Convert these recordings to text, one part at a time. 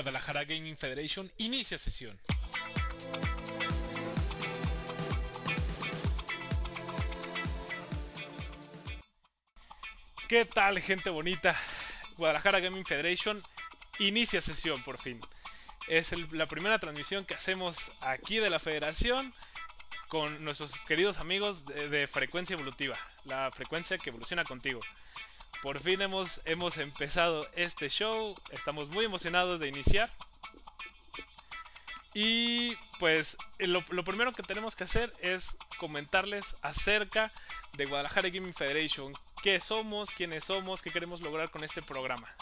Guadalajara Gaming Federation inicia sesión. ¿Qué tal gente bonita? Guadalajara Gaming Federation inicia sesión por fin. Es la primera transmisión que hacemos aquí de la federación con nuestros queridos amigos de, Frecuencia Evolutiva, la frecuencia que evoluciona contigo. Por fin hemos, hemos empezado este show, estamos muy emocionados de iniciar. Y pues lo, lo, primero que tenemos que hacer es comentarles acerca de Guadalajara Gaming Federation, qué somos, quiénes somos, qué queremos lograr con este programa.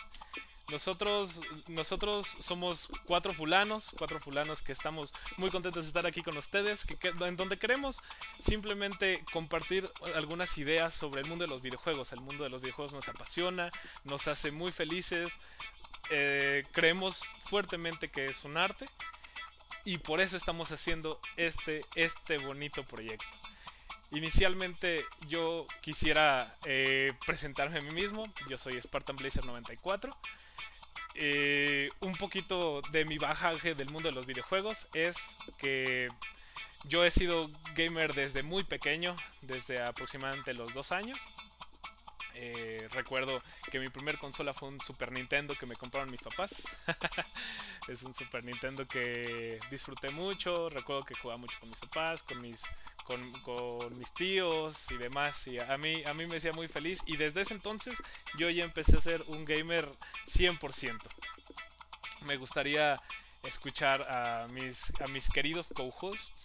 Nosotros, nosotros somos cuatro fulanos, cuatro fulanos que estamos muy contentos de estar aquí con ustedes, que, en donde queremos simplemente compartir algunas ideas sobre el mundo de los videojuegos. El mundo de los videojuegos nos apasiona, nos hace muy felices, eh, creemos fuertemente que es un arte y por eso estamos haciendo este, este bonito proyecto. Inicialmente yo quisiera eh, presentarme a mí mismo. Yo soy Spartan Blazer 94. Eh, un poquito de mi bajaje del mundo de los videojuegos es que yo he sido gamer desde muy pequeño, desde aproximadamente los dos años. Eh, recuerdo que mi primer consola fue un Super Nintendo que me compraron mis papás. es un Super Nintendo que disfruté mucho. Recuerdo que jugaba mucho con mis papás, con mis, con, mis tíos y demás. Y a mí, a mí me hacía muy feliz. Y desde ese entonces yo ya empecé a ser un gamer 100%. Me gustaría escuchar a mis, a mis queridos co-hosts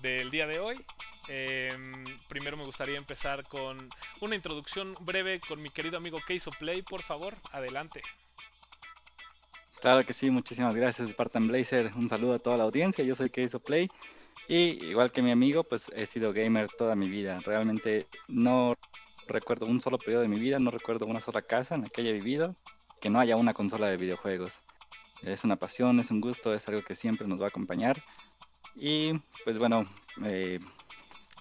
del día de hoy. Em, primero me gustaría empezar con una introducción breve con mi querido amigo Case Play, por favor, adelante. Claro que sí, muchísimas gracias Spartan Blazer. Un saludo a toda la audiencia. Yo soy Case Play y igual que mi amigo, pues he sido gamer toda mi vida. Realmente no recuerdo un solo periodo de mi vida, no recuerdo una sola casa en la que haya vivido que no haya una consola de videojuegos. Es una pasión, es un gusto, es algo que siempre nos va a acompañar. Y pues bueno, eh,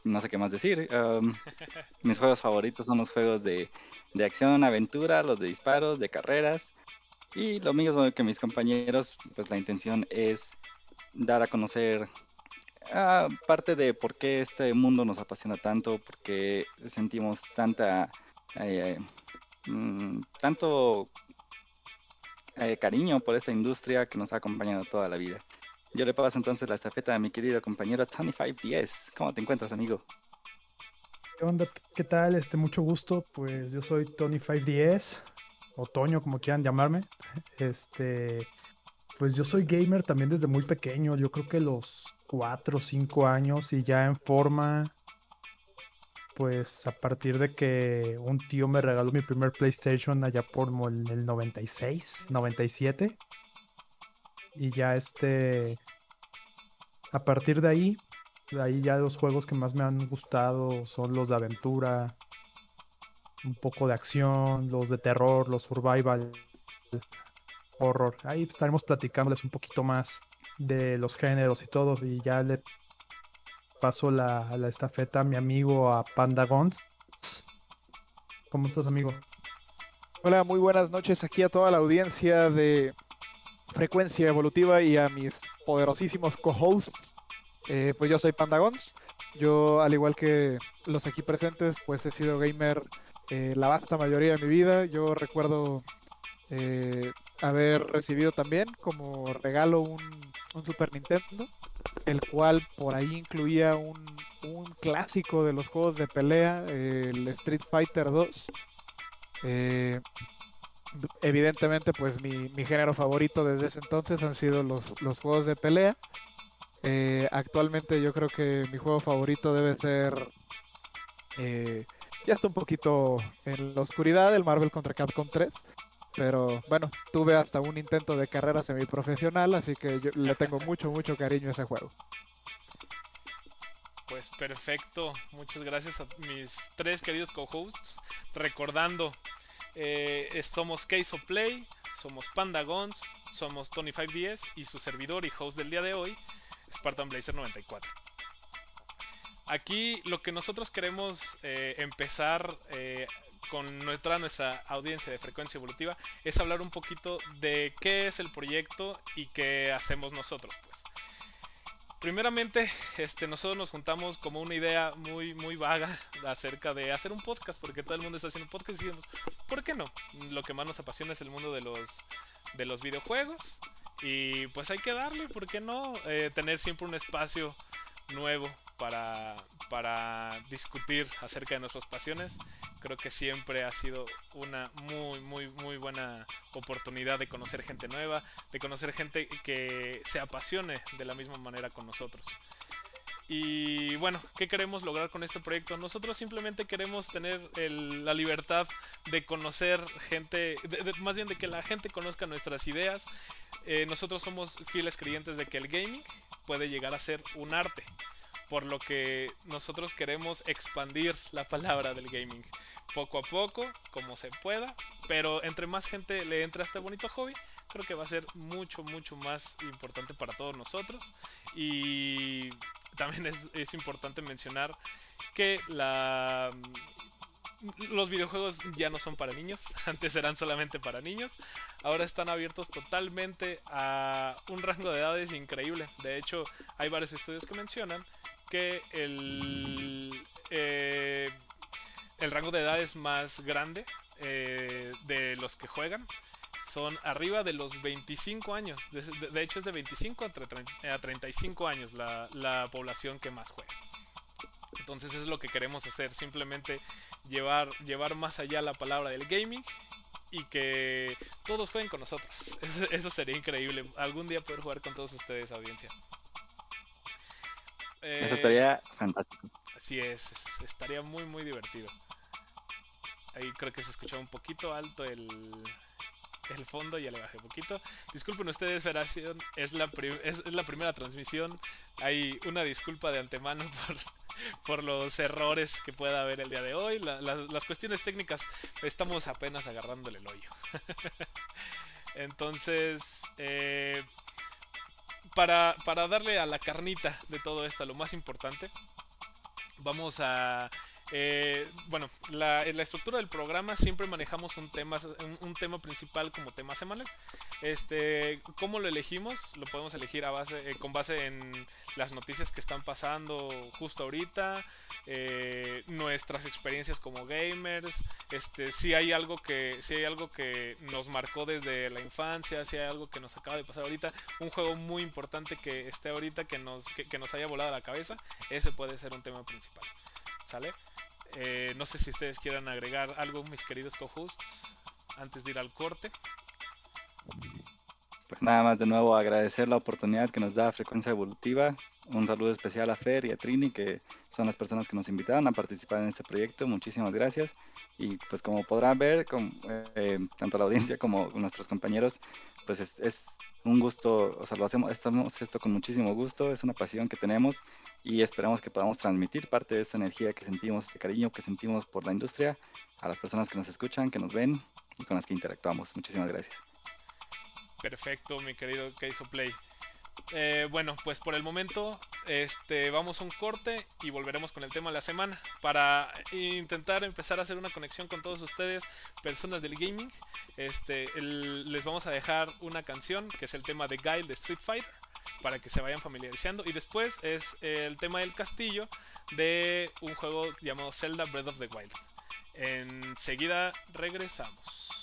no sé qué más decir. mis juegos favoritos son los juegos de, de, acción, aventura, los de disparos, de carreras. Y lo mismo que mis compañeros, pues la intención es dar a conocer Ah, parte de por qué este mundo nos apasiona tanto, por qué sentimos tanta, eh, mm, tanto eh, cariño por esta industria que nos ha acompañado toda la vida. Yo le paso entonces la estafeta a mi querido compañero Tony510. ¿Cómo te encuentras, amigo? ¿Qué onda? ¿Qué tal? Este, mucho gusto. Pues yo soy Tony510, Otoño, como quieran llamarme. Este, pues yo soy gamer también desde muy pequeño. Yo creo que los 4 o 5 años y ya en forma, pues a partir de que un tío me regaló mi primer PlayStation allá por el 96, 97. Y ya este, a partir de ahí, de ahí ya los juegos que más me han gustado son los de aventura, un poco de acción, los de terror, los survival, horror. Ahí estaremos platicándoles un poquito más de los géneros y todo. Y ya le paso la, la estafeta a mi amigo a Panda Gons. ¿Cómo estás, amigo? Hola, muy buenas noches aquí a toda la audiencia de Frecuencia Evolutiva y a mis poderosísimos co-hosts. Eh, pues yo soy Pandagons. Yo, al igual que los aquí presentes, pues he sido gamer eh, la vasta mayoría de mi vida. Yo recuerdo eh, haber recibido también como regalo un, Super Nintendo, el cual por ahí incluía un, clásico de los juegos de pelea, el Street Fighter 2. Eh, evidentemente, pues mi, género favorito desde ese entonces han sido los, juegos de pelea. Eh, actualmente yo creo que mi juego favorito debe ser... ya está un poquito en la oscuridad, el Marvel contra Capcom 3. Pero bueno, tuve hasta un intento de carrera semiprofesional, así que yo le tengo mucho, mucho cariño a ese juego. Pues perfecto, muchas gracias a mis tres queridos co-hosts. Recordando, eh, somos Case of Play, somos Pandagons, somos Tony510 y su servidor y host del día de hoy, Spartan Blazer 94. Aquí lo que nosotros queremos eh, empezar eh, con nuestra, nuestra audiencia de frecuencia evolutiva es hablar un poquito de qué es el proyecto y qué hacemos nosotros, pues. Primeramente, este, nosotros nos juntamos como una idea muy, muy vaga acerca de hacer un podcast, porque todo el mundo está haciendo podcast y ¿por qué no? Lo que más nos apasiona es el mundo de los, de los videojuegos y pues hay que darle, ¿por qué no? Eh, tener siempre un espacio nuevo para, para discutir acerca de nuestras pasiones. Creo que siempre ha sido una muy, muy, muy buena oportunidad de conocer gente nueva, de conocer gente que se apasione de la misma manera con nosotros. Y bueno, ¿qué queremos lograr con este proyecto? Nosotros simplemente queremos tener la libertad de conocer gente, más bien de que la gente conozca nuestras ideas. Eh, nosotros somos fieles creyentes de que el gaming puede llegar a ser un arte por lo que nosotros queremos expandir la palabra del gaming poco a poco, como se pueda, pero entre más gente le entre a este bonito hobby, creo que va a ser mucho, mucho más importante para todos nosotros. Y también es, es importante mencionar que los videojuegos ya no son para niños, antes eran solamente para niños, ahora están abiertos totalmente a un rango de edades increíble. De hecho, hay varios estudios que mencionan que el, eh, el rango de edad es más grande eh, de los que juegan. Son arriba de los 25 años. De, hecho es de 25 a 35 años la, la población que más juega. Entonces es lo que queremos hacer, simplemente llevar, llevar más allá la palabra del gaming y que todos jueguen con nosotros. Eso, sería increíble. Algún día poder jugar con todos ustedes, audiencia. Eso estaría fantástico. Así es, estaría muy muy divertido. Ahí creo que se escuchó un poquito alto el, el fondo, ya le bajé un poquito. Disculpen ustedes, Federación, es la, es, la primera transmisión. Hay una disculpa de antemano por, por los errores que pueda haber el día de hoy. las cuestiones técnicas estamos apenas agarrándole el hoyo. Entonces, eh, para, para darle a la carnita de todo esto, lo más importante, vamos a eh, bueno, la, estructura del programa siempre manejamos un tema, un, tema principal como tema semanal. Este, ¿Cómo lo elegimos? Lo podemos elegir a base, eh, con base en las noticias que están pasando justo ahorita, eh, nuestras experiencias como gamers, este, si hay algo que, si hay algo que nos marcó desde la infancia, si hay algo que nos acaba de pasar ahorita, un juego muy importante que esté ahorita que nos, que nos haya volado la cabeza, ese puede ser un tema principal. ¿Sale? Eh, no sé si ustedes quieran agregar algo, mis queridos co-hosts, antes de ir al corte. Pues nada más de nuevo agradecer la oportunidad que nos da Frecuencia Evolutiva. Un saludo especial a Fer y a Trini, que son las personas que nos invitaron a participar en este proyecto. Muchísimas gracias. Y pues como podrán ver, eh, tanto la audiencia como nuestros compañeros, pues es, un gusto, o sea, lo hacemos, estamos esto con muchísimo gusto, es una pasión que tenemos y esperamos que podamos transmitir parte de esta energía que sentimos, este cariño que sentimos por la industria a las personas que nos escuchan, que nos ven y con las que interactuamos. Muchísimas gracias. Perfecto, mi querido Keizo Play. Eh, bueno, pues por el momento este, vamos a un corte y volveremos con el tema de la semana para intentar empezar a hacer una conexión con todos ustedes, personas del gaming. Este, les vamos a dejar una canción que es el tema de Guile de Street Fighter para que se vayan familiarizando. Y después es el tema del castillo de un juego llamado Zelda Breath of the Wild. Enseguida regresamos.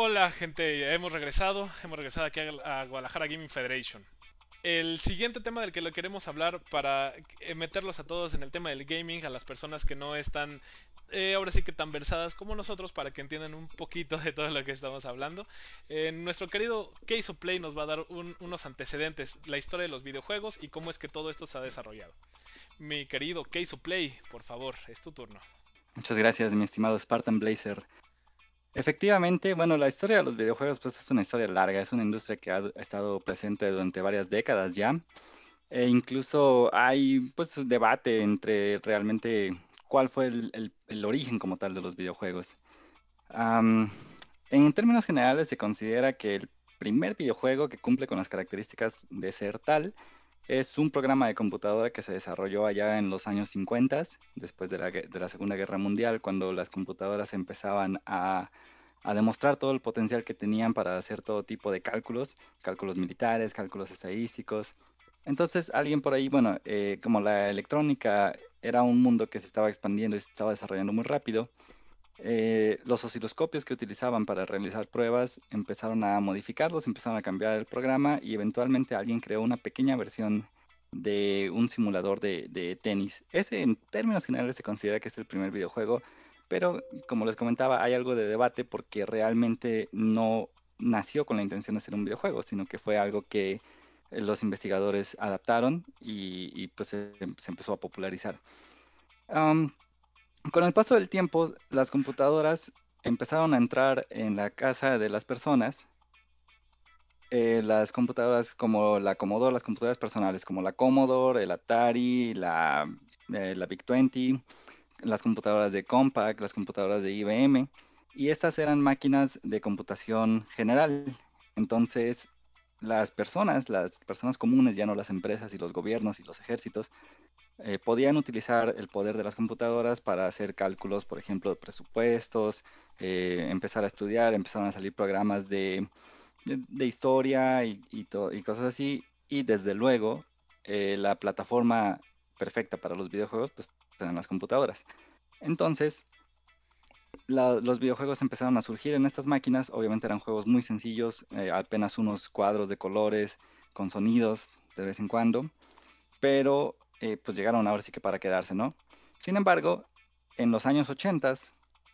Hola gente, hemos regresado, hemos regresado aquí a Guadalajara Gaming Federation. El siguiente tema del que lo queremos hablar para meterlos a todos en el tema del gaming, a las personas que no están eh, ahora sí que tan versadas como nosotros para que entiendan un poquito de todo lo que estamos hablando. Eh, nuestro querido Case of Play nos va a dar unos antecedentes, la historia de los videojuegos y cómo es que todo esto se ha desarrollado. Mi querido Case of Play, por favor, es tu turno. Muchas gracias, mi estimado Spartan Blazer. Efectivamente, bueno, la historia de los videojuegos pues es una historia larga, es una industria que ha estado presente durante varias décadas ya. E incluso hay pues debate entre realmente cuál fue el, origen como tal de los videojuegos. en términos generales se considera que el primer videojuego que cumple con las características de ser tal Es un programa de computadora que se desarrolló allá en los años 50, después de la, de la Segunda Guerra Mundial, cuando las computadoras empezaban a, demostrar todo el potencial que tenían para hacer todo tipo de cálculos, cálculos militares, cálculos estadísticos. Entonces alguien por ahí, bueno, eh, como la electrónica era un mundo que se estaba expandiendo y se estaba desarrollando muy rápido, eh, los osciloscopios que utilizaban para realizar pruebas empezaron a modificarlos, empezaron a cambiar el programa y eventualmente alguien creó una pequeña versión de un simulador de, tenis. Ese en términos generales se considera que es el primer videojuego, pero como les comentaba hay algo de debate porque realmente no nació con la intención de ser un videojuego, sino que fue algo que los investigadores adaptaron y, pues se, empezó a popularizar. Con el paso del tiempo, las computadoras empezaron a entrar en la casa de las personas. Eh, las computadoras como la Commodore, las computadoras personales como la Commodore, el Atari, la, eh, la VIC-20, las computadoras de Compaq, las computadoras de IBM. Y estas eran máquinas de computación general. Entonces, las personas, las personas comunes, ya no las empresas y los gobiernos y los ejércitos, eh, podían utilizar el poder de las computadoras para hacer cálculos, por ejemplo, de presupuestos, eh, empezar a estudiar, empezaron a salir programas de, de, historia y, y, cosas así. Y desde luego, eh, la plataforma perfecta para los videojuegos, pues eran las computadoras. Entonces, los videojuegos empezaron a surgir en estas máquinas. Obviamente eran juegos muy sencillos, apenas unos cuadros de colores con sonidos de vez en cuando. Pero eh, pues llegaron ahora sí que para quedarse, ¿no? Sin embargo, en los años 80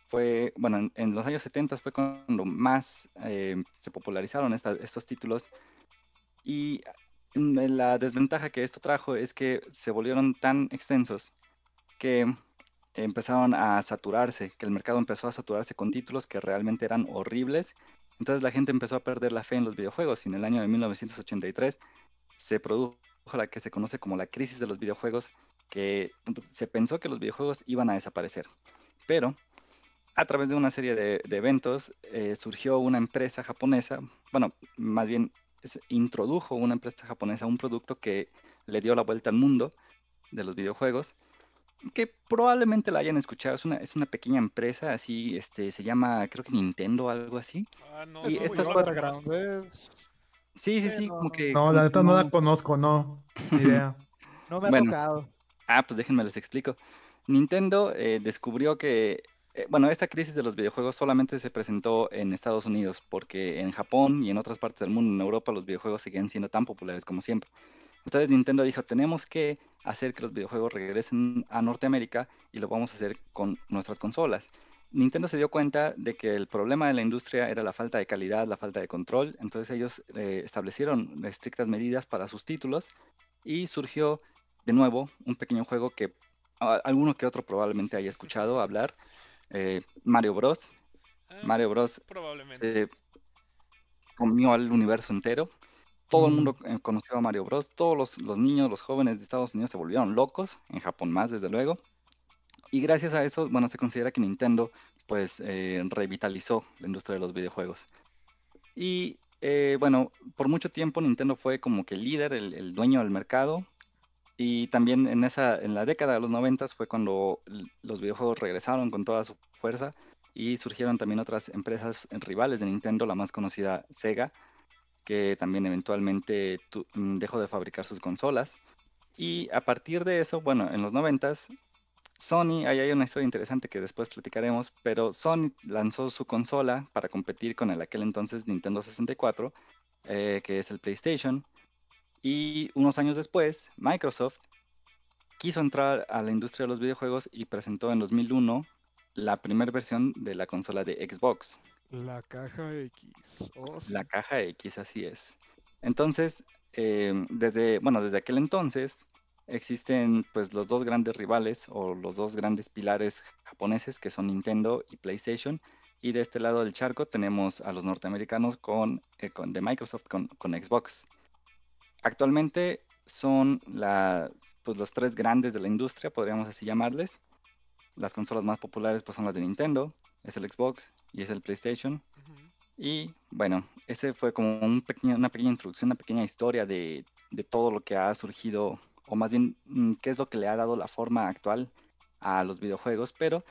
fue, bueno, en, los años 70 fue cuando más eh, se popularizaron estos títulos y la desventaja que esto trajo es que se volvieron tan extensos que empezaron a saturarse, que el mercado empezó a saturarse con títulos que realmente eran horribles. Entonces la gente empezó a perder la fe en los videojuegos y en el año de 1983 se produjo la que se conoce como la crisis de los videojuegos, que se pensó que los videojuegos iban a desaparecer. Pero a través de una serie de, de eventos eh, surgió una empresa japonesa, bueno, más bien es, introdujo una empresa japonesa un producto que le dio la vuelta al mundo de los videojuegos, que probablemente la hayan escuchado, es una, es una pequeña empresa, así, este, se llama, creo que Nintendo o algo así. Ah, no, y no, estas cuatro... Grande. Sí, sí, sí, como que... No, la neta no la conozco, no, ni idea. No me ha Bueno. tocado. Ah, pues déjenme les explico. Nintendo eh, descubrió que, eh, bueno, esta crisis de los videojuegos solamente se presentó en Estados Unidos, porque en Japón y en otras partes del mundo, en Europa, los videojuegos siguen siendo tan populares como siempre. Entonces Nintendo dijo, tenemos que hacer que los videojuegos regresen a Norteamérica y lo vamos a hacer con nuestras consolas. Nintendo se dio cuenta de que el problema de la industria era la falta de calidad, la falta de control, entonces ellos eh, establecieron estrictas medidas para sus títulos y surgió de nuevo un pequeño juego que a, alguno que otro probablemente haya escuchado hablar, eh, Mario Bros. Ah, Mario Bros. Probablemente. se comió al universo entero. Todo el Mm. mundo eh, conoció a Mario Bros. Todos los, los niños, los jóvenes de Estados Unidos se volvieron locos, en Japón más, desde luego. Y gracias a eso, bueno, se considera que Nintendo, pues, eh, revitalizó la industria de los videojuegos. Y, eh, bueno, por mucho tiempo Nintendo fue como que el líder, el, dueño del mercado. Y también en esa, en la década de los noventas fue cuando los videojuegos regresaron con toda su fuerza y surgieron también otras empresas rivales de Nintendo, la más conocida Sega, que también eventualmente tu- dejó de fabricar sus consolas. Y a partir de eso, bueno, en los noventas, Sony, ahí hay una historia interesante que después platicaremos, pero Sony lanzó su consola para competir con el aquel entonces Nintendo 64, eh, que es el PlayStation. Y unos años después, Microsoft quiso entrar a la industria de los videojuegos y presentó en 2001 la primera versión de la consola de Xbox, La caja X. Oh, sí. la caja X, así es. Entonces, eh, desde, bueno, desde aquel entonces existen pues los dos grandes rivales o los dos grandes pilares japoneses que son Nintendo y PlayStation. Y de este lado del charco tenemos a los norteamericanos con, eh, con- de Microsoft con, con Xbox. Actualmente son la, pues, los tres grandes de la industria, podríamos así llamarles. Las consolas más populares pues, son las de Nintendo, es el Xbox y es el PlayStation. Y bueno, ese fue como un pequeño, una pequeña introducción, una pequeña historia de, de todo lo que ha surgido, o más bien, mm, qué es lo que le ha dado la forma actual a los videojuegos, pero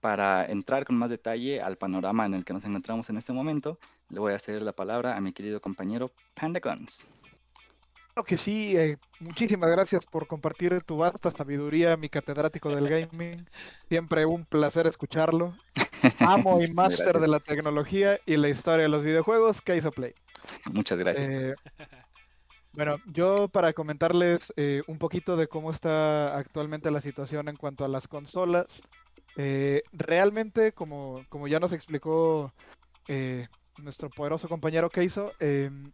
para entrar con más detalle al panorama en el que nos encontramos en este momento, le voy a hacer la palabra a mi querido compañero Pandagons. Claro que sí, eh, muchísimas gracias por compartir tu vasta sabiduría, mi catedrático del gaming. Siempre un placer escucharlo. Amo y máster de la tecnología y la historia de los videojuegos, que hizo Play. Muchas gracias. Eh, bueno, yo para comentarles eh, un poquito de cómo está actualmente la situación en cuanto a las consolas. realmente, como, como ya nos explicó nuestro poderoso compañero Keizo, em,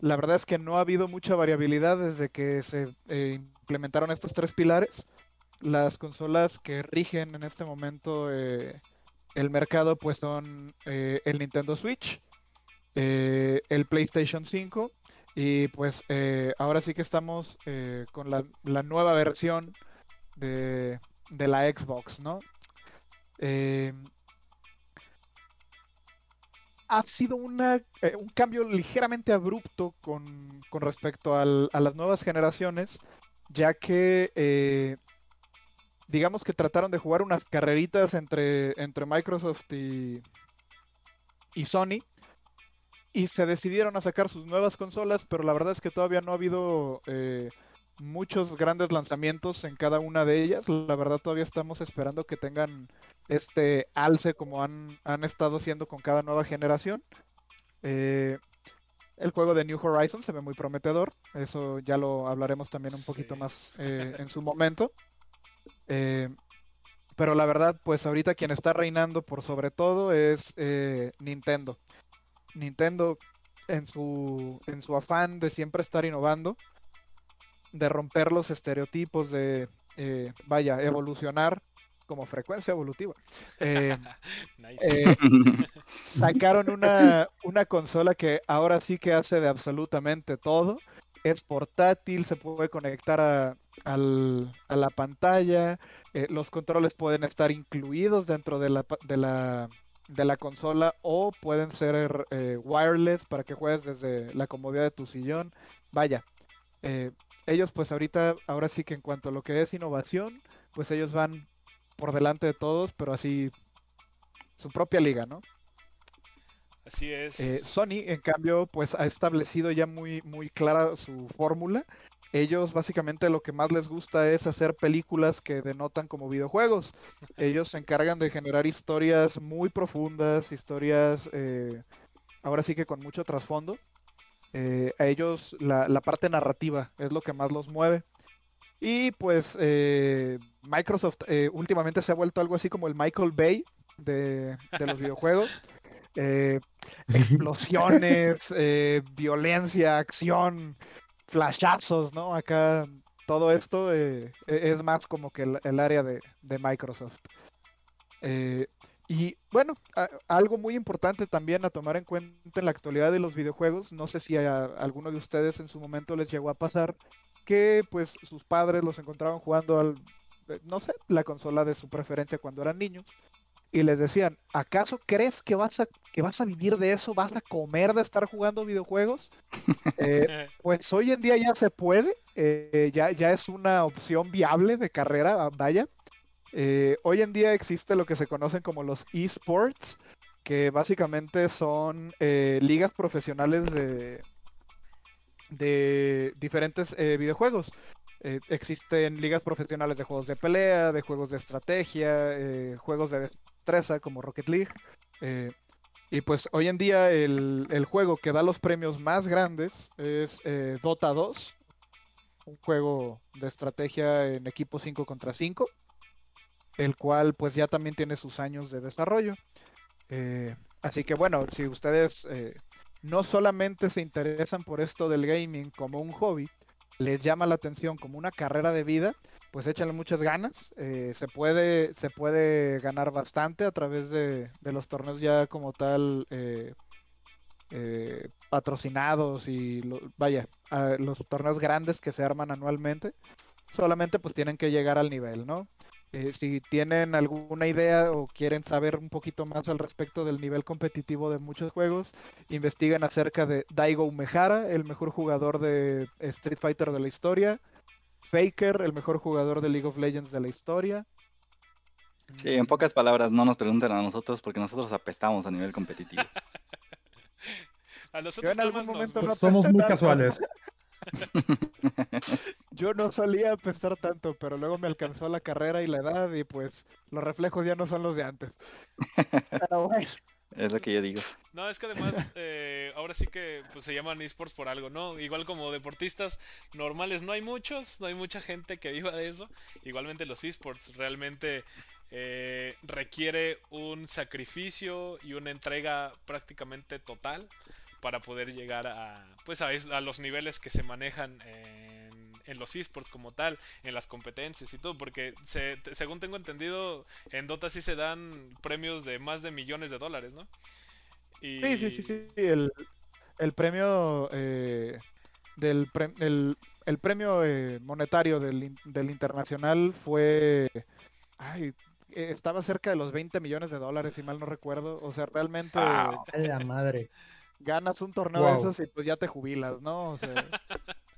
la verdad es que no ha habido mucha variabilidad desde que se eh, implementaron estos tres pilares. Las consolas que rigen en este momento eh, el mercado pues son eh, el Nintendo Switch, el PlayStation 5 y pues ahora sí que estamos con la, nueva versión de, de la Xbox, ¿no? ha sido una, eh, un cambio ligeramente abrupto con, respecto a las nuevas generaciones, ya que eh, digamos que trataron de jugar unas carreritas entre, entre Microsoft y, y Sony y se decidieron a sacar sus nuevas consolas, pero la verdad es que todavía no ha habido eh, muchos grandes lanzamientos en cada una de ellas. La verdad todavía estamos esperando que tengan este alce como han, estado haciendo con cada nueva generación. Eh, el juego de New Horizons se ve muy prometedor. Eso ya lo hablaremos también un poquito más eh, en su momento. Eh, pero la verdad, pues ahorita quien está reinando por sobre todo es Nintendo. Nintendo en su, en su afán de siempre estar innovando, de romper los estereotipos, de, eh, vaya, evolucionar como frecuencia evolutiva. Eh, eh, sacaron una, una consola que ahora sí que hace de absolutamente todo. Es portátil, se puede conectar a, a la pantalla, los controles pueden estar incluidos dentro de la, de la, de la consola o pueden ser wireless para que juegues desde la comodidad de tu sillón. Vaya, ellos pues ahorita, ahora sí que en cuanto a lo que es innovación, pues ellos van por delante de todos, pero así su propia liga, ¿no? Así es. Eh, Sony, en cambio, pues ha establecido ya muy, muy clara su fórmula. Ellos básicamente lo que más les gusta es hacer películas que denotan como videojuegos. Ellos se encargan de generar historias muy profundas, historias eh, ahora sí que con mucho trasfondo. Eh, a ellos la, parte narrativa es lo que más los mueve. Y pues eh, Microsoft eh, últimamente se ha vuelto algo así como el Michael Bay de, los videojuegos. explosiones, violencia, acción, flashazos, ¿no? Acá todo esto e, es más como que el, área de, Microsoft. Y bueno, algo muy importante también a tomar en cuenta en la actualidad de los videojuegos, no sé si a, alguno de ustedes en su momento les llegó a pasar que pues sus padres los encontraban jugando al, eh, no sé, la consola de su preferencia cuando eran niños y les decían, ¿acaso crees que vas a, que vas a vivir de eso? ¿Vas a comer de estar jugando videojuegos? Eh, pues hoy en día ya se puede, eh, ya, ya es una opción viable de carrera, vaya. Eh, hoy en día existe lo que se conocen como los esports, que básicamente son eh, ligas profesionales de, de diferentes eh, videojuegos. existen ligas profesionales de juegos de pelea, de juegos de estrategia, juegos de como Rocket League. y pues hoy en día el, juego que da los premios más grandes es Dota 2, un juego de estrategia en equipo 5 contra 5 el cual pues ya también tiene sus años de desarrollo. Eh, así que bueno, si ustedes eh, no solamente se interesan por esto del gaming como un hobby, les llama la atención como una carrera de vida, pues échenle muchas ganas. Eh, se, puede, se puede ganar bastante a través de, los torneos ya como tal patrocinados y vaya, los torneos grandes que se arman anualmente. Solamente pues tienen que llegar al nivel, ¿no? Eh, si tienen alguna idea o quieren saber un poquito más al respecto del nivel competitivo de muchos juegos, investiguen acerca de Daigo Umehara, el mejor jugador de Street Fighter de la historia, Faker, el mejor jugador de League of Legends de la historia. Sí, en pocas palabras, no nos pregunten a nosotros porque nosotros apestamos a nivel competitivo. A Yo nosotros en algún más nos momento no somos muy tanto. casuales. Yo no solía apestar tanto, pero luego me alcanzó la carrera y la edad y pues los reflejos ya no son los de antes. Pero bueno, Es lo que yo digo. No, es que además eh, ahora sí que pues, se llaman esports por algo, ¿no? Igual como deportistas normales no hay muchos, no hay mucha gente que viva de eso. Igualmente los esports realmente eh, requiere un sacrificio y una entrega prácticamente total para poder llegar a pues a, los niveles que se manejan en, en los esports como tal, en las competencias y todo, porque se- te- según tengo entendido en Dota sí se dan premios de más de millones de dólares, ¿no? Y... sí, sí, sí, sí. El, el premio eh, del pre- el, el premio eh, monetario del, del internacional fue ay, eh, estaba cerca de los 20 millones de dólares, si mal no recuerdo. O sea, realmente Wow. A la madre. ganas un torneo de Wow. esos y pues ya te jubilas, ¿no? O sea,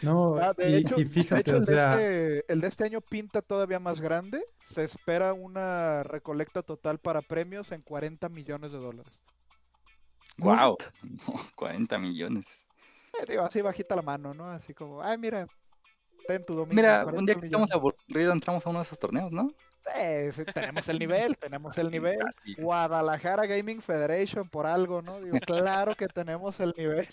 No, Ah, de y, hecho, y de fíjate, hecho, o de sea, este, el de este año pinta todavía más grande. Se espera una recolecta total para premios en 40 millones de dólares. Wow. 40 millones. Eh, digo, así bajita la mano, ¿no? Así como, ay, mira, ten tu domingo. Mira, 40 un día que estamos millones". aburridos entramos a uno de esos torneos, ¿no? Eh, sí, tenemos el nivel, tenemos el nivel. Guadalajara Gaming Federation por algo, ¿no? Digo, claro que tenemos el nivel.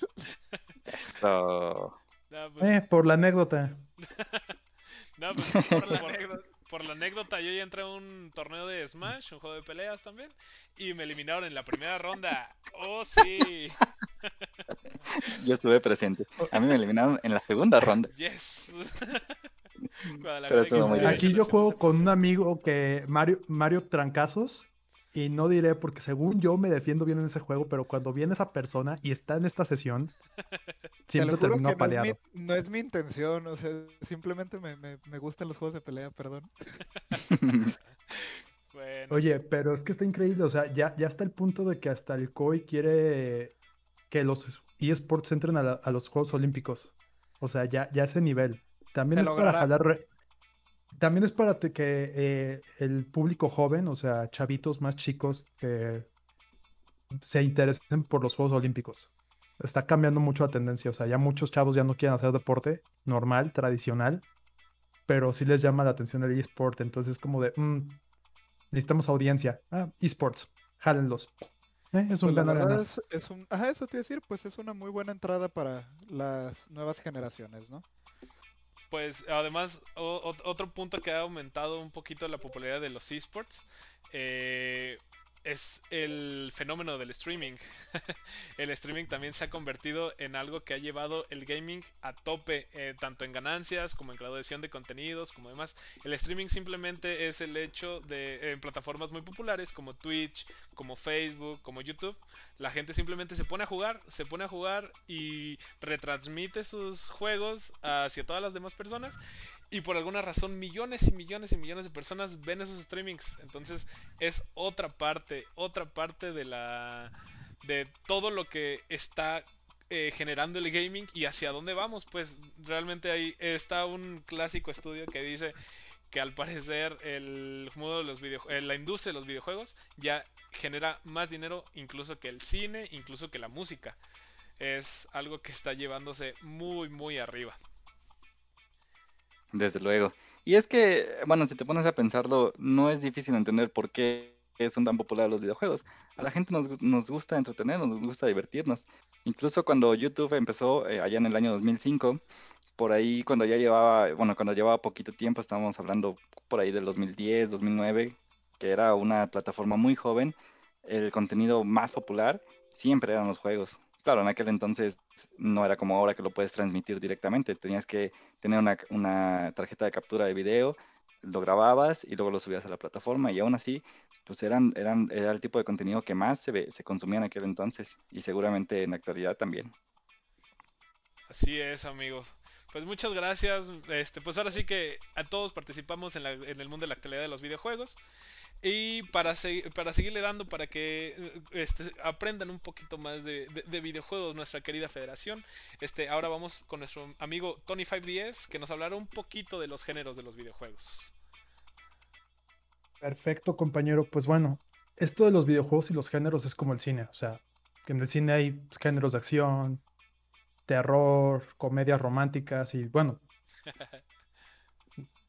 Esto. No, pues, eh, por la anécdota. no, pues, por, por- por la anécdota, yo ya entré a un torneo de Smash, un juego de peleas también, y me eliminaron en la primera ronda. ¡Oh, sí! Yo estuve presente. A mí me eliminaron en la segunda ronda. Aquí yo juego con un amigo que Mario, Mario Trancazos. Y no diré porque según yo me defiendo bien en ese juego, pero cuando viene esa persona y está en esta sesión, Te lo siempre juro termino que no es, apaleado. mi, no es mi intención, o sea, simplemente me, me, me gustan los juegos de pelea, perdón. Bueno, Oye, pero es que está increíble, o sea, ya, ya está el punto de que hasta el COI quiere que los eSports entren a, la- a los Juegos Olímpicos. O sea, ya, ya ese nivel. También Se es logrará. para jalar. re- También es para que eh, el público joven, o sea, chavitos más chicos, que se interesen por los Juegos Olímpicos. Está cambiando mucho la tendencia, o sea, ya muchos chavos ya no quieren hacer deporte normal, tradicional, pero sí les llama la atención el eSport, entonces es como de, "Mm, necesitamos audiencia. Ah, eSports, jálenlos. Eh, es un Pues ganar, verdad ganar. es, es un, ajá, eso te iba a decir, pues es una muy buena entrada para las nuevas generaciones, ¿no? Pues además otro punto que ha aumentado un poquito la popularidad de los esports eh, es el fenómeno del streaming. el streaming también se ha convertido en algo que ha llevado el gaming a tope, eh, tanto en ganancias como en graduación de contenidos, como demás. El streaming simplemente es el hecho de en plataformas muy populares como Twitch, como Facebook, como YouTube, la gente simplemente se pone a jugar, se pone a jugar y retransmite sus juegos hacia todas las demás personas. Y por alguna razón millones y millones y millones de personas ven esos streamings. Entonces es otra parte, otra parte de la de todo lo que está eh, generando el gaming y hacia dónde vamos. Pues realmente ahí está un clásico estudio que dice que al parecer el mundo de los videojue- eh, la industria de los videojuegos ya genera más dinero incluso que el cine, incluso que la música. Es algo que está llevándose muy muy arriba. Desde luego. Y es que, bueno, si te pones a pensarlo, no es difícil entender por qué son tan populares los videojuegos. A la gente nos, nos gusta entretenernos, nos gusta divertirnos. Incluso cuando YouTube empezó eh, allá en el año 2005, por ahí cuando ya llevaba, bueno, cuando llevaba poquito tiempo, estábamos hablando por ahí del 2010, 2009, que era una plataforma muy joven, el contenido más popular siempre eran los juegos. Claro, en aquel entonces no era como ahora que lo puedes transmitir directamente, tenías que tener una, una tarjeta de captura de video, lo grababas y luego lo subías a la plataforma y aún así, pues eran, eran, era el tipo de contenido que más se, ve- se consumía en aquel entonces y seguramente en la actualidad también. Así es, amigo. Pues muchas gracias. Este, pues ahora sí que a todos participamos en, la, en el mundo de la actualidad de los videojuegos. Y para, para seguirle dando, para que este, aprendan un poquito más de, de, videojuegos, nuestra querida federación, este, ahora vamos con nuestro amigo Tony5DS, que nos hablará un poquito de los géneros de los videojuegos. Perfecto, compañero. Pues bueno, esto de los videojuegos y los géneros es como el cine. O sea, que en el cine hay géneros de acción, terror, comedias románticas y bueno,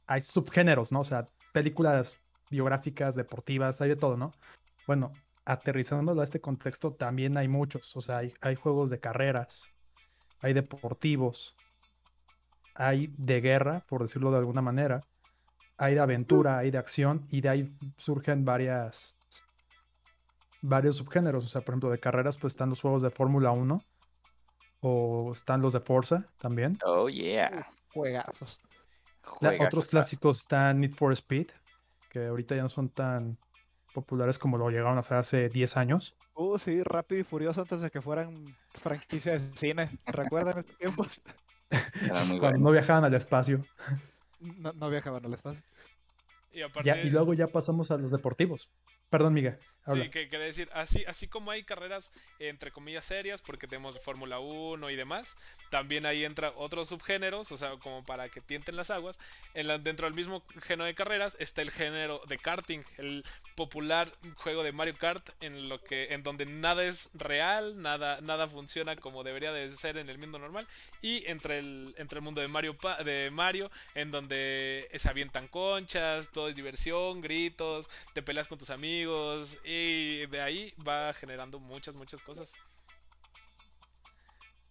hay subgéneros, ¿no? O sea, películas biográficas, deportivas, hay de todo, ¿no? Bueno, aterrizándolo a este contexto, también hay muchos, o sea, hay, hay juegos de carreras, hay deportivos, hay de guerra, por decirlo de alguna manera, hay de aventura, hay de acción, y de ahí surgen varias varios subgéneros, o sea, por ejemplo, de carreras, pues están los juegos de Fórmula 1, o están los de Forza también. Oh, yeah. Juegazos. otros clásicos están Need for Speed, que ahorita ya no son tan populares como lo llegaron a ser hace 10 años. Uh, sí, Rápido y Furioso antes de que fueran franquicias de cine. ¿Recuerdan estos tiempos? Cuando no viajaban al espacio. No, no viajaban al espacio. Y, aparte... y luego ya pasamos a los deportivos. Perdón, Miguel. Sí, que quiere decir, así, así como hay carreras entre comillas serias, porque tenemos Fórmula 1 y demás, también ahí entra otros subgéneros, o sea, como para que tienten las aguas. En la, dentro del mismo género de carreras está el género de karting, el popular juego de Mario Kart, en lo que, en donde nada es real, nada, nada funciona como debería de ser en el mundo normal, y entre el, entre el mundo de Mario, de Mario, en donde se avientan conchas, todo es diversión, gritos, te peleas con tus amigos. De ahí va generando muchas, muchas cosas.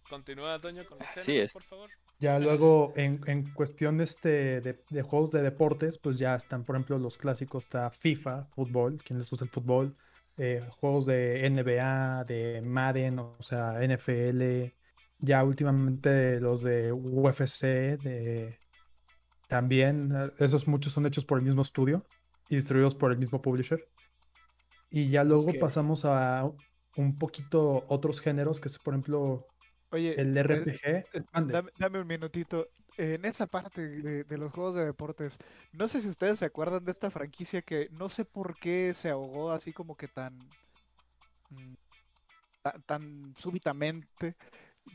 Continúa, Toño, con el por favor. Ya luego, en, en cuestión este, de, de, juegos de deportes, pues ya están, por ejemplo, los clásicos, está FIFA, fútbol, quien les gusta el fútbol, eh, juegos de NBA, de Madden, o sea, NFL, ya últimamente los de UFC, de también, eh, esos muchos son hechos por el mismo estudio y distribuidos por el mismo publisher. Y ya luego pasamos a un poquito otros géneros, que es por ejemplo Oye, el RPG. dame, un minutito. En esa parte de, los juegos de deportes, no sé si ustedes se acuerdan de esta franquicia que no sé por qué se ahogó así como que tan, mm, tan, súbitamente.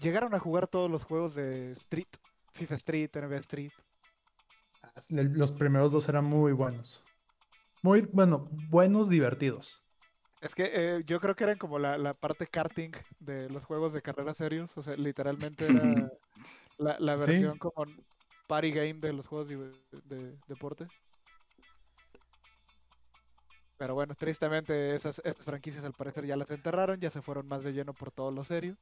Llegaron a jugar todos los juegos de Street, FIFA Street, NBA Street. Los primeros dos eran muy buenos. Muy, bueno, buenos, divertidos. Es que eh, yo creo que eran como la, parte karting de los juegos de carrera serios. O sea, literalmente era la, versión como party game de los juegos de, deporte. Pero bueno, tristemente esas, estas franquicias al parecer ya las enterraron, ya se fueron más de lleno por todo lo serio.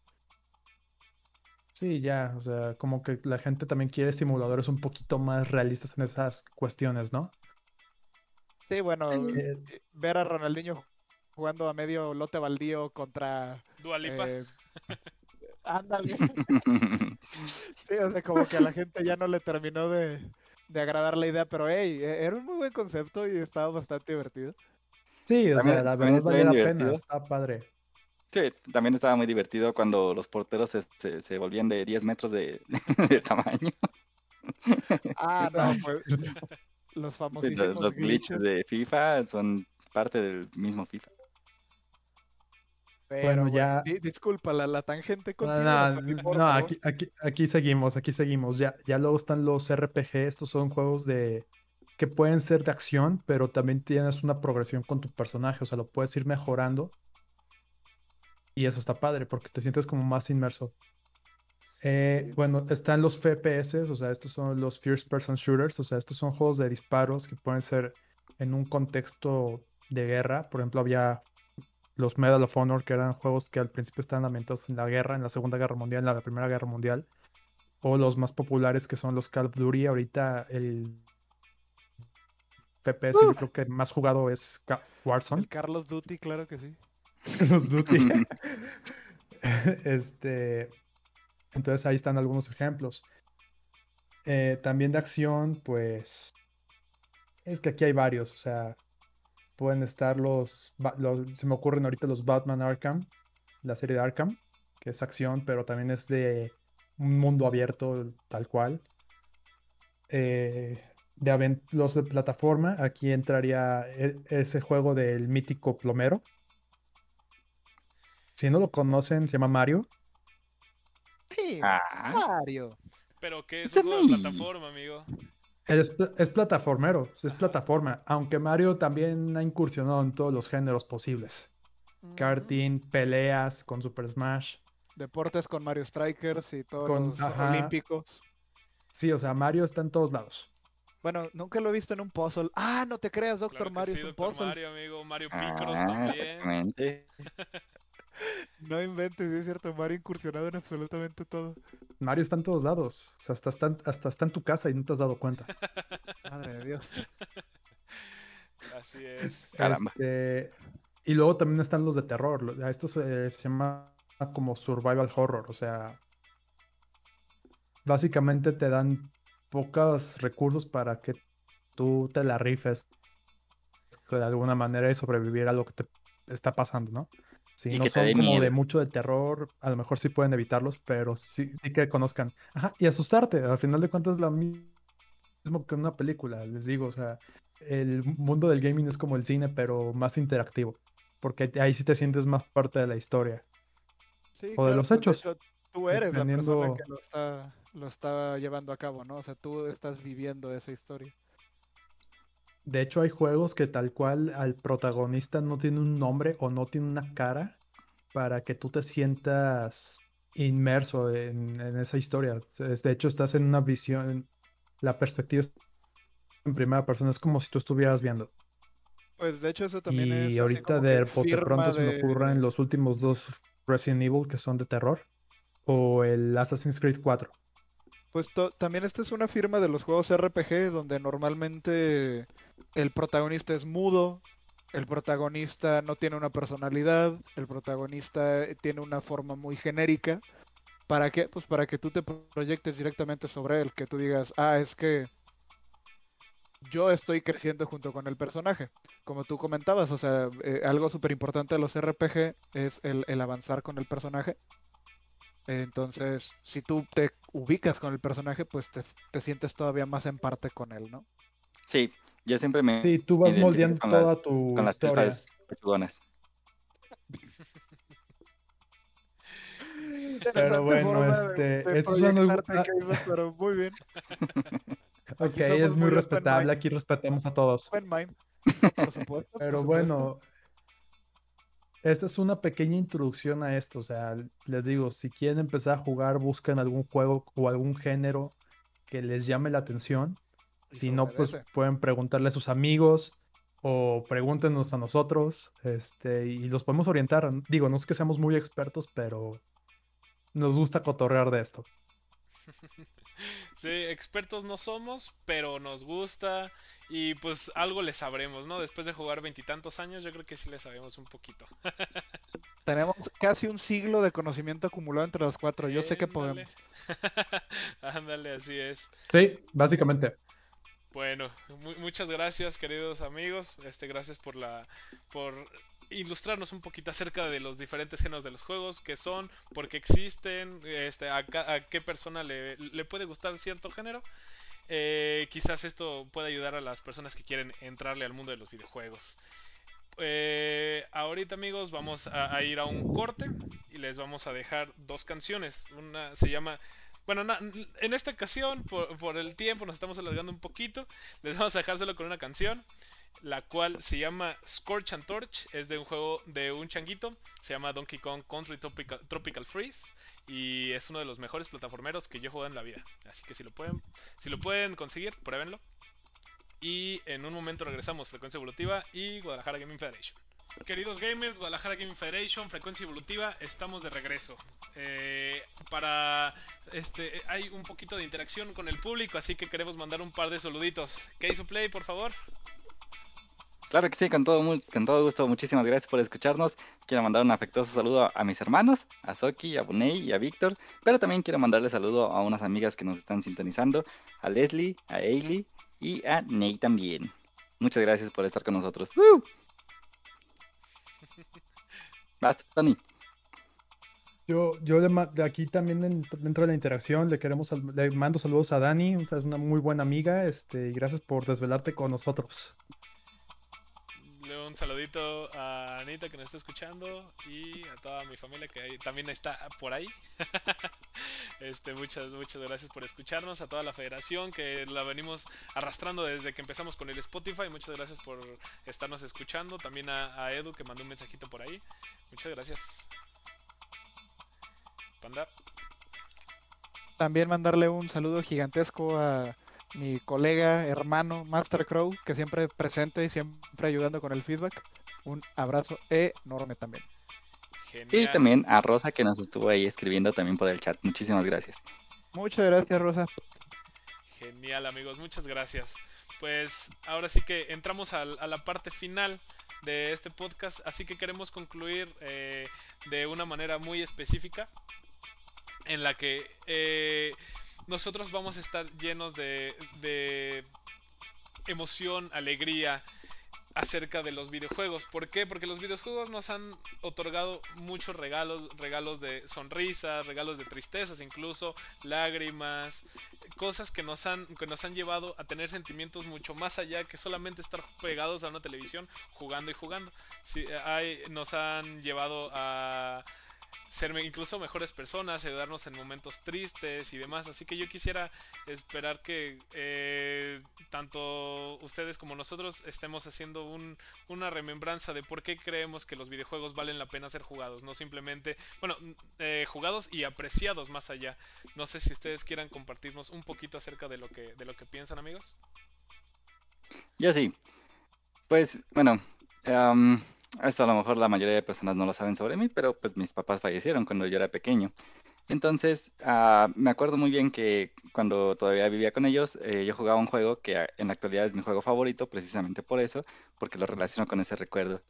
Sí, ya, o sea, como que la gente también quiere simuladores un poquito más realistas en esas cuestiones, ¿no? Sí, bueno, eh, ver a Ronaldinho jugando a medio lote baldío contra. Dualipa. Eh, ándale. sí, o sea, como que a la gente ya no le terminó de, agradar la idea, pero hey, e, era un muy buen concepto y estaba bastante divertido. Sí, o sea, la verdad vale la pena, está padre. Sí, también estaba muy divertido cuando los porteros se, se, volvían de 10 metros de, tamaño. Ah, no, pues los famosísimos los, glitches de FIFA son parte del mismo FIFA bueno, ya. disculpa, la, la tangente continua. No, aquí, aquí, aquí, seguimos, aquí seguimos. Ya, ya luego están los RPG, estos son juegos de que pueden ser de acción, pero también tienes una progresión con tu personaje, o sea, lo puedes ir mejorando. Y eso está padre, porque te sientes como más inmerso. Eh, bueno, están los FPS, o sea, estos son los First Person Shooters, o sea, estos son juegos de disparos que pueden ser en un contexto de guerra. Por ejemplo, había los Medal of Honor, que eran juegos que al principio estaban ambientados en la guerra, en la Segunda Guerra Mundial, en la Primera Guerra Mundial, o los más populares que son los Call of Duty. Ahorita el FPS yo creo que más jugado es Warzone. El Carlos Duty, claro que sí. Carlos Duty. este, entonces ahí están algunos ejemplos. Eh, también de acción, pues es que aquí hay varios, o sea, pueden estar los, se me ocurren ahorita los Batman Arkham, la serie de Arkham, que es acción, pero también es de un mundo abierto tal cual. Eh, de los de plataforma, aquí entraría e- ese juego del mítico plomero. Si no lo conocen, se llama Mario. Sí, Ah, Mario. Pero que es It's un juego de plataforma, amigo. Es, es plataformero, es plataforma, aunque Mario también ha incursionado en todos los géneros posibles. Karting, peleas con Super Smash. Deportes con Mario Strikers y todos Con- los ajá. olímpicos. Sí, o sea, Mario está en todos lados. Bueno, nunca lo he visto en un puzzle. Ah, no te creas, Doctor Claro Mario sí, es un Doctor puzzle. Mario, amigo. Mario Picross ah, también. No inventes, es cierto, Mario incursionado en absolutamente todo. Mario está en todos lados. O sea, hasta está, en- hasta está en tu casa y no te has dado cuenta. Madre de Dios. Así es. Caramba. Este, y luego también están los de terror. esto se, se llama como survival horror. O sea, básicamente te dan pocos recursos para que tú te la rifes de alguna manera y sobrevivir a lo que te está pasando, ¿no? Si Y no que son como de mucho de terror, a lo mejor sí pueden evitarlos, pero sí, sí que conozcan. Ajá, y asustarte. Al final de cuentas es lo mi- mismo que una película, les digo. O sea, el mundo del gaming es como el cine, pero más interactivo. Porque ahí sí te sientes más parte de la historia. Sí, O de los pues, hechos, hecho, tú eres la persona que lo está, lo está llevando a cabo, ¿no? O sea, tú estás viviendo esa historia. De hecho, hay juegos que tal cual al protagonista no tiene un nombre o no tiene una cara para que tú te sientas inmerso en, en esa historia. De hecho, estás en una visión, la perspectiva es en primera persona, es como si tú estuvieras viendo. Pues de hecho eso también es Y ahorita de firma pronto se me de- ocurren los últimos dos Resident Evil que son de terror o el Assassin's Creed 4. Pues también esta es una firma de los juegos RPG donde normalmente el protagonista es mudo, el protagonista no tiene una personalidad, el protagonista eh, tiene una forma muy genérica. ¿Para qué? Pues para que tú te proyectes directamente sobre él, que tú digas, ah, es que yo estoy creciendo junto con el personaje. Como tú comentabas, o sea, eh, algo súper importante de los RPG es el, el avanzar con el personaje. Entonces, si tú te ubicas con el personaje, pues te, te sientes todavía más en parte con él, ¿no? Sí, yo siempre me Sí, tú vas moldeando con toda las, tu con las historia. pistas pechugonas. Pero bueno, este, estos son los- proyectarte, Kaiser, pero muy bien. Ok, es muy respetable, aquí respetamos a todos. Buen mind. Por supuesto. por Pero supuesto. bueno, esta es una pequeña introducción a esto. O sea, les digo, si quieren empezar a jugar, busquen algún juego o algún género que les llame la atención. Si no, pues pueden preguntarle a sus amigos o pregúntenos a nosotros, este, y los podemos orientar. Digo, no es que seamos muy expertos, pero nos gusta cotorrear de esto. Sí, expertos no somos, pero nos gusta y pues algo le sabremos, ¿no? Después de jugar veintitantos años, yo creo que sí le sabemos un poquito. Tenemos casi un siglo de conocimiento acumulado entre los cuatro. Yo sé que podemos. Ándale, así es. Sí, básicamente. Bueno, mu- muchas gracias, queridos amigos. Este, gracias por la por ilustrarnos un poquito acerca de los diferentes géneros de los juegos, qué son, por qué existen, este, a, ca- a qué persona le, le puede gustar cierto género. Eh, quizás esto pueda ayudar a las personas que quieren entrarle al mundo de los videojuegos. Eh, ahorita amigos vamos a, ir a un corte y les vamos a dejar dos canciones. Una se llama bueno, na- en esta ocasión, por, por el tiempo, nos estamos alargando un poquito. Les vamos a dejárselo con una canción, la cual se llama Scorch and Torch. Es de un juego de un changuito. Se llama Donkey Kong Country Tropical, Freeze. Y es uno de los mejores plataformeros que yo he jugado en la vida. Así que si lo pueden, si lo pueden conseguir, pruébenlo. Y en un momento regresamos, Frecuencia Evolutiva y Guadalajara Gaming Federation. Queridos gamers, Guadalajara Gaming Federation, Frecuencia Evolutiva, estamos de regreso. Eh, para este hay un poquito de interacción con el público, así que queremos mandar un par de saluditos. ¿Qué hizo Play, por favor? Claro que sí, con todo, mu- con todo gusto. Muchísimas gracias por escucharnos. Quiero mandar un afectuoso saludo a, mis hermanos, a Soki, a Bunei y a Víctor. Pero también quiero mandarle saludo a unas amigas que nos están sintonizando, a Leslie, a Ailey y a Ney también. Muchas gracias por estar con nosotros. ¡Woo! Basta, Tony. Yo, yo le ma- de aquí también en- dentro de la interacción le queremos sal- le mando saludos a Dani, o sea, es una muy buena amiga, este, y gracias por desvelarte con nosotros. Un saludito a Anita que nos está escuchando y a toda mi familia que también está por ahí. Este, muchas, muchas gracias por escucharnos, a toda la federación que la venimos arrastrando desde que empezamos con el Spotify. Muchas gracias por estarnos escuchando. También a Edu que mandó un mensajito por ahí. Muchas gracias. Panda. También mandarle un saludo gigantesco a mi colega, hermano, Master Crow, que siempre presente y siempre ayudando con el feedback. Un abrazo enorme también. Genial. Y también a Rosa que nos estuvo ahí escribiendo también por el chat. Muchísimas gracias. Muchas gracias, Rosa. Genial amigos, muchas gracias. Pues ahora sí que entramos a, la parte final de este podcast, así que queremos concluir eh, de una manera muy específica en la que eh, nosotros vamos a estar llenos de, de emoción, alegría acerca de los videojuegos. ¿Por qué? Porque los videojuegos nos han otorgado muchos regalos, regalos de sonrisas, regalos de tristezas, incluso lágrimas, cosas que nos han que nos han llevado a tener sentimientos mucho más allá que solamente estar pegados a una televisión jugando y jugando. Hay, nos han llevado a ser incluso mejores personas, ayudarnos en momentos tristes y demás. Así que yo quisiera esperar que eh, tanto ustedes como nosotros estemos haciendo un, una remembranza de por qué creemos que los videojuegos valen la pena ser jugados, no simplemente, bueno, eh, jugados y apreciados más allá. No sé si ustedes quieran compartirnos un poquito acerca de lo que, de lo que piensan, amigos. Yo sí. Pues bueno, esto a lo mejor la mayoría de personas no lo saben sobre mí, pero pues mis papás fallecieron cuando yo era pequeño. Entonces, ah, me acuerdo muy bien que cuando todavía vivía con ellos, eh, yo jugaba un juego que ah, en la actualidad es mi juego favorito, precisamente por eso, porque lo relaciono con ese recuerdo.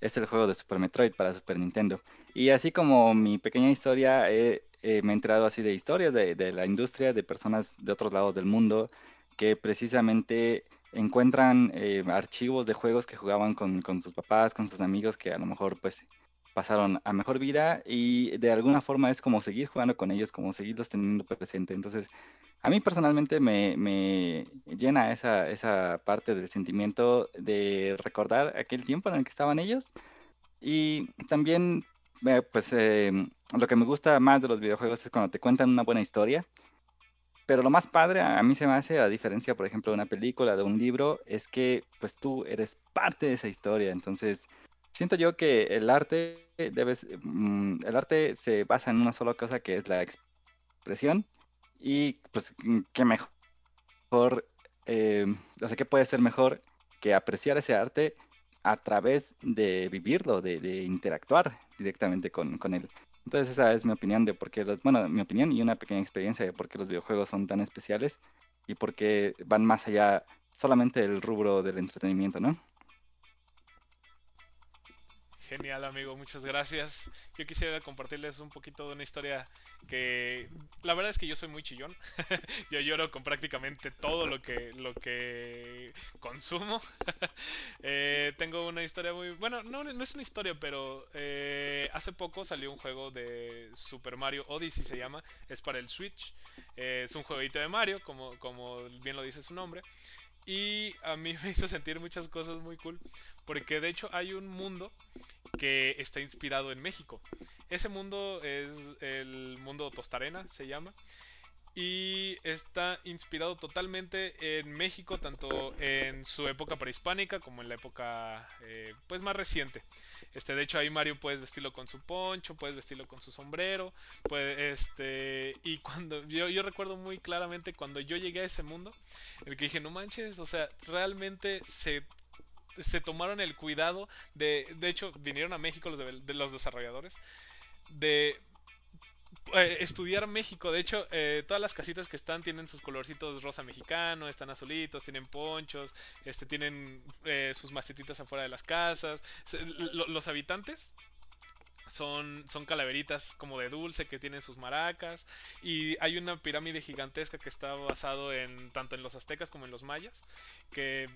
Es el juego de Super Metroid para Super Nintendo. Y así como mi pequeña historia, eh, eh, me he enterado así de historias de, de la industria, de personas de otros lados del mundo, que precisamente encuentran eh, archivos de juegos que jugaban con, con sus papás, con sus amigos, que a lo mejor pues pasaron a mejor vida y de alguna forma es como seguir jugando con ellos, como seguirlos teniendo presente. Entonces, a mí personalmente me, me llena esa, esa parte del sentimiento de recordar aquel tiempo en el que estaban ellos y también eh, pues eh, lo que me gusta más de los videojuegos es cuando te cuentan una buena historia. Pero lo más padre a mí se me hace, a diferencia, por ejemplo, de una película, de un libro, es que pues tú eres parte de esa historia. Entonces, siento yo que el arte debes, mm, el arte se basa en una sola cosa que es la expresión. Y pues, mm, qué mejor, eh, o sea, qué puede ser mejor que apreciar ese arte a través de vivirlo, de, de interactuar directamente con, con él. Entonces esa es mi opinión de por qué los, bueno, mi opinión y una pequeña experiencia de por qué los videojuegos son tan especiales y por qué van más allá solamente del rubro del entretenimiento, ¿no? Genial, amigo, muchas gracias. Yo quisiera compartirles un poquito de una historia que la verdad es que yo soy muy chillón. yo lloro con prácticamente todo lo que lo que consumo. Eh, tengo una historia muy bueno, no, no es una historia, pero eh, hace poco salió un juego de Super Mario Odyssey se llama, es para el Switch. Eh, es un jueguito de Mario, como como bien lo dice su nombre. Y a mí me hizo sentir muchas cosas muy cool. Porque de hecho hay un mundo está inspirado en México. Ese mundo es el mundo Tostarena, se llama. Y está inspirado totalmente en México, tanto en su época prehispánica como en la época eh, pues más reciente. Este, de hecho, ahí Mario puedes vestirlo con su poncho, puedes vestirlo con su sombrero. Puede, este, y cuando yo, yo recuerdo muy claramente cuando yo llegué a ese mundo, el que dije, no manches, o sea, realmente se se tomaron el cuidado de, de hecho, vinieron a México los, de, los desarrolladores, de eh, estudiar México. De hecho, eh, todas las casitas que están tienen sus colorcitos rosa mexicano, están azulitos, tienen ponchos, este, tienen eh, sus macetitas afuera de las casas. Los habitantes son, son calaveritas como de dulce que tienen sus maracas y hay una pirámide gigantesca que está basado en tanto en los aztecas como en los mayas que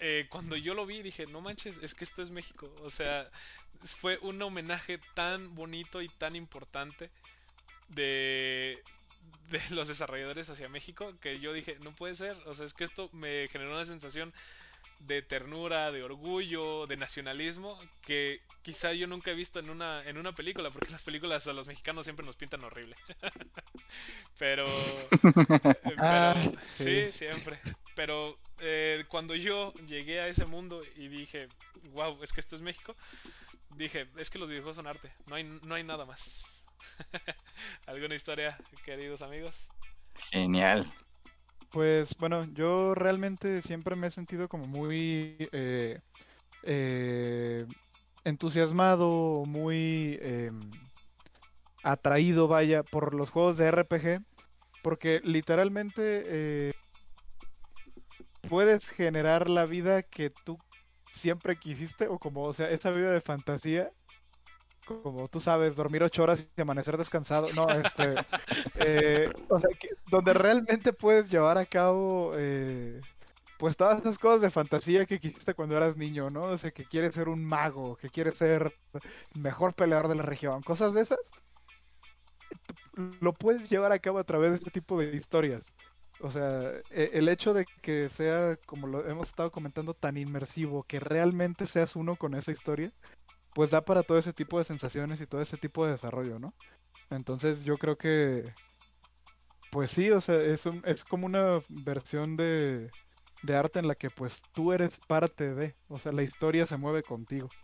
eh, cuando yo lo vi dije, no manches, es que esto es México. O sea, fue un homenaje tan bonito y tan importante de, de los desarrolladores hacia México que yo dije, no puede ser. O sea, es que esto me generó una sensación de ternura, de orgullo, de nacionalismo que quizá yo nunca he visto en una en una película, porque las películas a los mexicanos siempre nos pintan horrible. pero, pero Ah, sí. sí. siempre. Pero eh, cuando yo llegué a ese mundo y dije, wow, es que esto es México, dije, es que los videojuegos son arte, no hay no hay nada más. ¿Alguna historia, queridos amigos? Genial. Pues bueno, yo realmente siempre me he sentido como muy eh, eh, entusiasmado, muy em, atraído, vaya, por los juegos de RPG, porque literalmente eh, puedes generar la vida que tú siempre quisiste, o como, o sea, esa vida de fantasía, como tú sabes, dormir ocho horas y amanecer descansado. No, este, eh, o sea, que, donde realmente puedes llevar a cabo, eh, pues todas esas cosas de fantasía que quisiste cuando eras niño, ¿no? O sea, que quieres ser un mago, que quieres ser el mejor peleador de la región, cosas de esas, lo puedes llevar a cabo a través de este tipo de historias. O sea, e- el hecho de que sea, como lo hemos estado comentando, tan inmersivo, que realmente seas uno con esa historia, pues da para todo ese tipo de sensaciones y todo ese tipo de desarrollo, ¿no? Entonces yo creo que, pues sí, o sea, es un- es como una versión de, de arte en la que pues tú eres parte de, o sea, la historia se mueve contigo.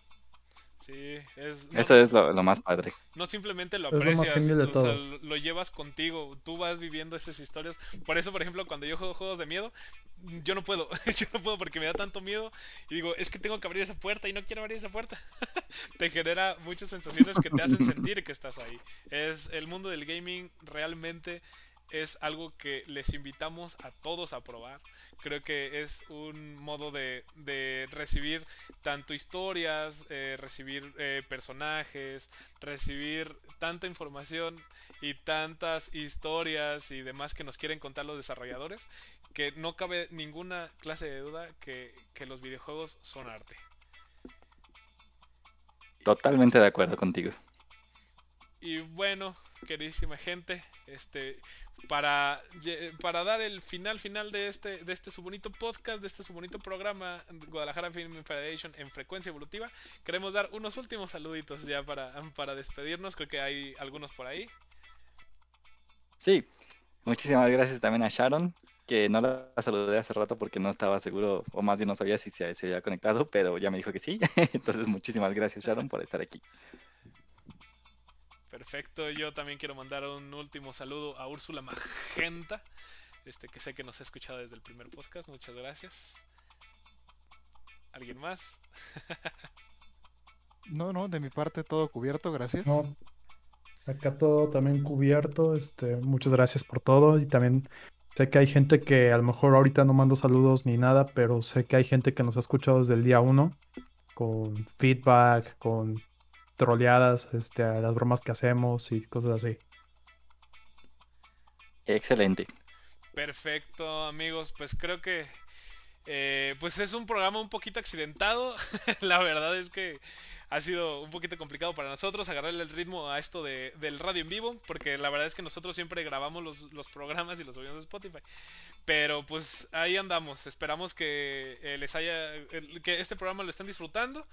Sí, es no, Eso es lo, lo más padre. no simplemente lo Es lo más aprecias, genial de o sea, todo. lo, lo llevas contigo, tú vas viviendo esas historias. Por eso, por ejemplo, cuando yo juego juegos de miedo, yo no puedo, yo no puedo porque me da tanto miedo y digo, es que tengo que abrir esa puerta y no quiero abrir esa puerta. te genera muchas sensaciones que te hacen sentir que estás ahí. Es el mundo del gaming realmente es algo que les invitamos a todos a probar. Creo que es un modo de, de recibir tanto historias, eh, recibir eh, personajes, recibir tanta información y tantas historias y demás que nos quieren contar los desarrolladores, que no cabe ninguna clase de duda que, que los videojuegos son arte. Totalmente de acuerdo contigo. Y bueno, queridísima gente, este para, para dar el final final de este de este su bonito podcast, de este su bonito programa Guadalajara Film Federation en frecuencia evolutiva, queremos dar unos últimos saluditos ya para, para despedirnos, creo que hay algunos por ahí. Sí, muchísimas gracias también a Sharon, que no la saludé hace rato porque no estaba seguro, o más bien no sabía si se, se había conectado, pero ya me dijo que sí. Entonces, muchísimas gracias, Sharon, por estar aquí. Perfecto, yo también quiero mandar un último saludo a Úrsula Magenta, este que sé que nos ha escuchado desde el primer podcast, muchas gracias. ¿Alguien más? No, no, de mi parte todo cubierto, gracias. No, acá todo también cubierto. Este, muchas gracias por todo. Y también sé que hay gente que a lo mejor ahorita no mando saludos ni nada, pero sé que hay gente que nos ha escuchado desde el día uno, con feedback, con troleadas, este, a las bromas que hacemos y cosas así. Excelente. Perfecto, amigos. Pues creo que eh, pues es un programa un poquito accidentado. la verdad es que ha sido un poquito complicado para nosotros agarrarle el ritmo a esto de, del radio en vivo, porque la verdad es que nosotros siempre grabamos los, los programas y los subimos a Spotify. Pero pues ahí andamos. Esperamos que eh, les haya que este programa lo estén disfrutando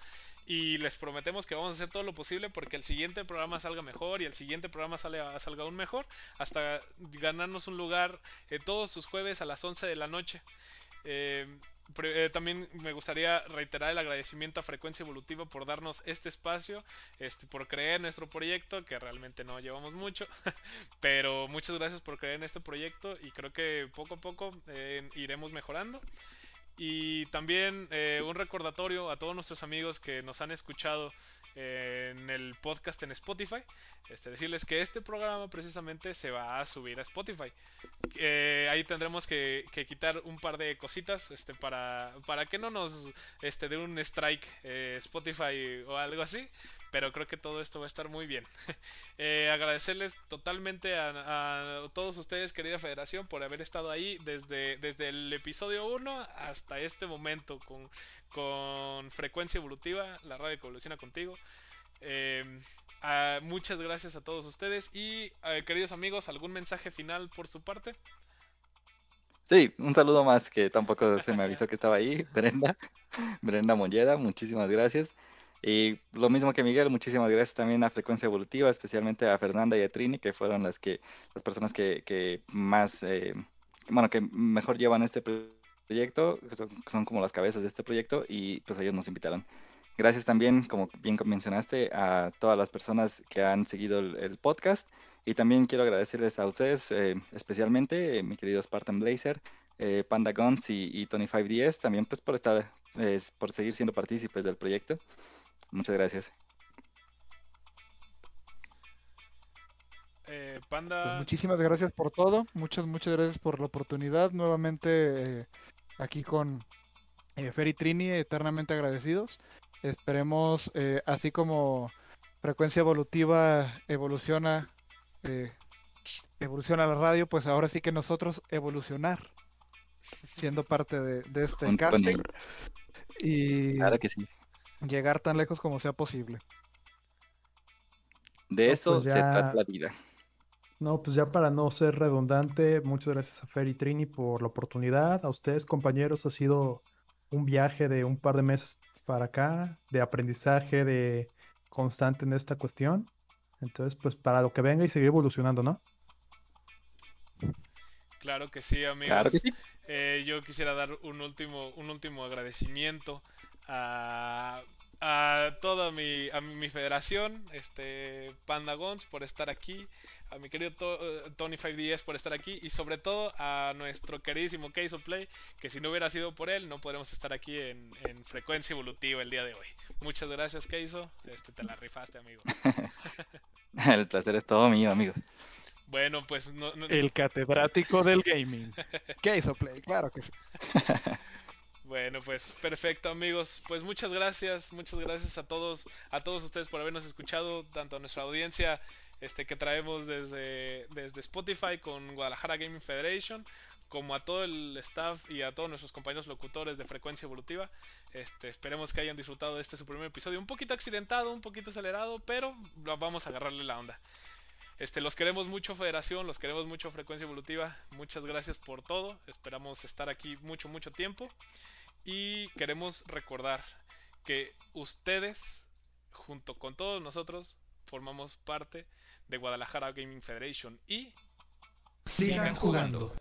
y les prometemos que vamos a hacer todo lo posible porque el siguiente programa salga mejor y el siguiente programa sale, salga aún mejor hasta ganarnos un lugar eh, todos sus jueves a las 11 de la noche. Eh, eh, también me gustaría reiterar el agradecimiento a Frecuencia Evolutiva por darnos este espacio, este, por creer en nuestro proyecto, que realmente no llevamos mucho, pero muchas gracias por creer en este proyecto y creo que poco a poco eh, iremos mejorando. Y también eh, un recordatorio a todos nuestros amigos que nos han escuchado eh, en el podcast en Spotify. Este, decirles que este programa precisamente se va a subir a Spotify. Eh, ahí tendremos que, quitar un par de cositas este, para, para que no nos este, dé un strike Spotify o algo así. Pero creo que todo esto va a estar muy bien. Eh, agradecerles totalmente a, todos ustedes, querida federación, por haber estado ahí desde, desde el episodio 1 hasta este momento con, con Frecuencia Evolutiva, la radio que evoluciona contigo. Eh, muchas gracias a todos ustedes y eh, queridos amigos, ¿algún mensaje final por su parte? Sí, un saludo más que tampoco se me avisó que estaba ahí, Brenda, Brenda Molleda, muchísimas gracias. Y lo mismo que Miguel, muchísimas gracias también a Frecuencia Evolutiva, especialmente a Fernanda y a Trini, que fueron las que las personas que, que más, eh, bueno, que mejor llevan este proyecto, que son, como las cabezas de este proyecto, y pues ellos nos invitaron. Gracias también, como bien mencionaste, a todas las personas que han seguido el, podcast. Y también quiero agradecerles a ustedes, eh, especialmente eh, mi querido Spartan Blazer, eh, Panda Guns y, y Tony5DS, también pues por estar, por seguir siendo partícipes del proyecto. Muchas gracias. Panda. Pues muchísimas gracias por todo. Muchas, muchas gracias por la oportunidad. Nuevamente aquí con Ferry Trini, eternamente agradecidos. Esperemos, eh, así como frecuencia evolutiva evoluciona, eh, evoluciona la radio, pues ahora sí que nosotros evolucionar, siendo parte de, este casting. Y llegar tan lejos como sea posible. De eso pues se trata la vida. No, pues ya para no ser redundante, muchas gracias a Fer y Trini por la oportunidad. A ustedes, compañeros, ha sido un viaje de un par de meses para acá, de aprendizaje, de constante en esta cuestión. Entonces, pues para lo que venga y seguir evolucionando, ¿no? Claro que sí, amigos. Eh, yo quisiera dar un último, un último agradecimiento a a toda mi, a mi federación, este Pandagons por estar aquí, a mi querido eh, Tony 5DS por estar aquí y sobre todo a nuestro queridísimo Case of Play, que si no hubiera sido por él no podríamos estar aquí en, frecuencia evolutiva el día de hoy. Muchas gracias Keiso, este te la rifaste amigo. el placer es todo mío amigo. Bueno, pues el catedrático del gaming. Case of Play, claro que sí. Bueno, pues perfecto, amigos. Pues muchas gracias, muchas gracias a todos, a todos ustedes por habernos escuchado, tanto a nuestra audiencia este que traemos desde, desde Spotify con Guadalajara Gaming Federation, como a todo el staff y a todos nuestros compañeros locutores de Frecuencia Evolutiva. Este, esperemos que hayan disfrutado de este su primer episodio, un poquito accidentado, un poquito acelerado, pero vamos a agarrarle la onda. Este, los queremos mucho Federación, los queremos mucho Frecuencia Evolutiva. Muchas gracias por todo. Esperamos estar aquí mucho, mucho tiempo. Y queremos recordar que ustedes, junto con todos nosotros, formamos parte de Guadalajara Gaming Federation y sigan jugando.